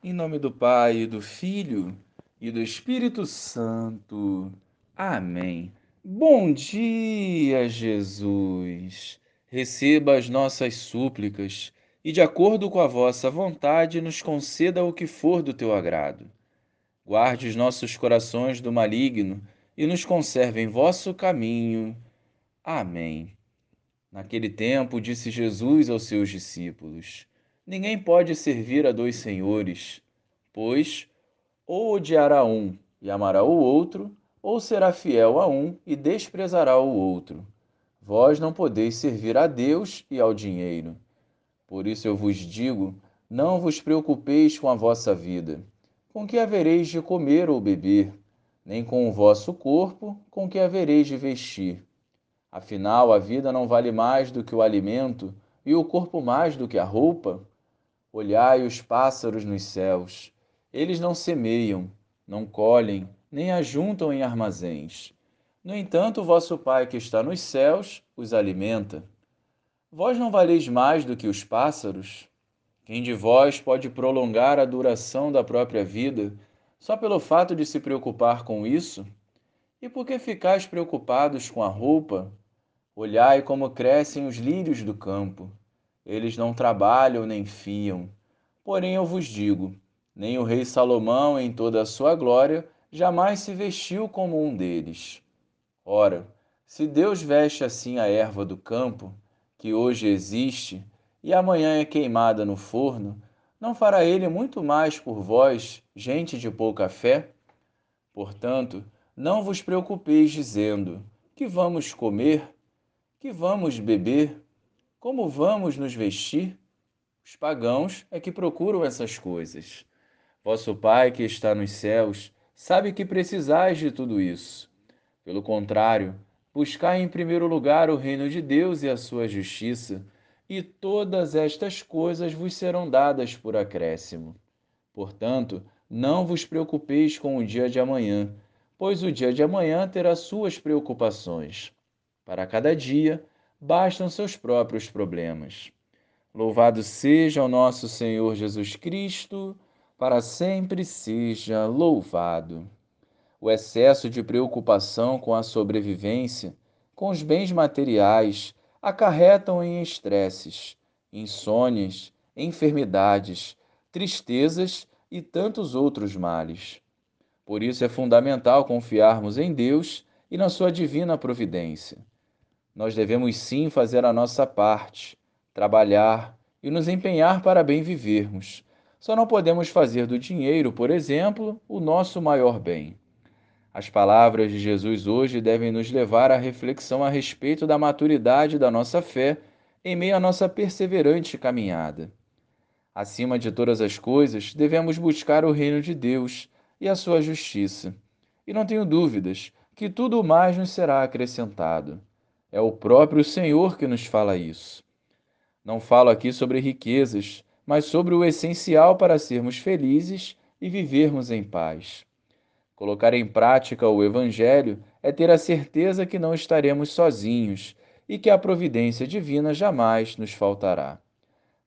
Em nome do Pai, do Filho e do Espírito Santo. Amém. Bom dia, Jesus. Receba as nossas súplicas e, de acordo com a vossa vontade, nos conceda o que for do teu agrado. Guarde os nossos corações do maligno e nos conserve em vosso caminho. Amém. Naquele tempo, disse Jesus aos seus discípulos: Ninguém pode servir a dois senhores, pois ou odiará um e amará o outro, ou será fiel a um e desprezará o outro. Vós não podeis servir a Deus e ao dinheiro. Por isso eu vos digo: não vos preocupeis com a vossa vida, com que havereis de comer ou beber, nem com o vosso corpo, com que havereis de vestir. Afinal, a vida não vale mais do que o alimento, e o corpo mais do que a roupa? Olhai os pássaros nos céus. Eles não semeiam, não colhem, nem ajuntam em armazéns. No entanto, vosso Pai que está nos céus os alimenta. Vós não valeis mais do que os pássaros? Quem de vós pode prolongar a duração da própria vida só pelo fato de se preocupar com isso? E por que ficais preocupados com a roupa? Olhai como crescem os lírios do campo. Eles não trabalham nem fiam. Porém, eu vos digo: nem o rei Salomão, em toda a sua glória, jamais se vestiu como um deles. Ora, se Deus veste assim a erva do campo, que hoje existe e amanhã é queimada no forno, não fará ele muito mais por vós, gente de pouca fé? Portanto, não vos preocupeis dizendo: que vamos comer? Que vamos beber? Como vamos nos vestir? Os pagãos é que procuram essas coisas. Vosso Pai que está nos céus sabe que precisais de tudo isso. Pelo contrário, buscai em primeiro lugar o reino de Deus e a sua justiça, e todas estas coisas vos serão dadas por acréscimo. Portanto, não vos preocupeis com o dia de amanhã, pois o dia de amanhã terá suas preocupações. Para cada dia, bastam seus próprios problemas. Louvado seja o nosso Senhor Jesus Cristo, para sempre seja louvado. O excesso de preocupação com a sobrevivência, com os bens materiais, acarretam em estresses, insônias, enfermidades, tristezas e tantos outros males. Por isso é fundamental confiarmos em Deus e na sua divina providência nós devemos sim fazer a nossa parte, trabalhar e nos empenhar para bem vivermos. Só não podemos fazer do dinheiro, por exemplo, o nosso maior bem. As palavras de Jesus hoje devem nos levar à reflexão a respeito da maturidade da nossa fé em meio à nossa perseverante caminhada. Acima de todas as coisas, devemos buscar o reino de Deus e a sua justiça. E não tenho dúvidas que tudo mais nos será acrescentado. É o próprio Senhor que nos fala isso. Não falo aqui sobre riquezas, mas sobre o essencial para sermos felizes e vivermos em paz. Colocar em prática o Evangelho é ter a certeza que não estaremos sozinhos e que a providência divina jamais nos faltará.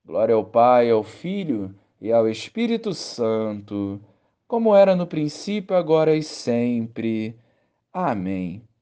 Glória ao Pai, ao Filho e ao Espírito Santo, como era no princípio, agora e sempre. Amém.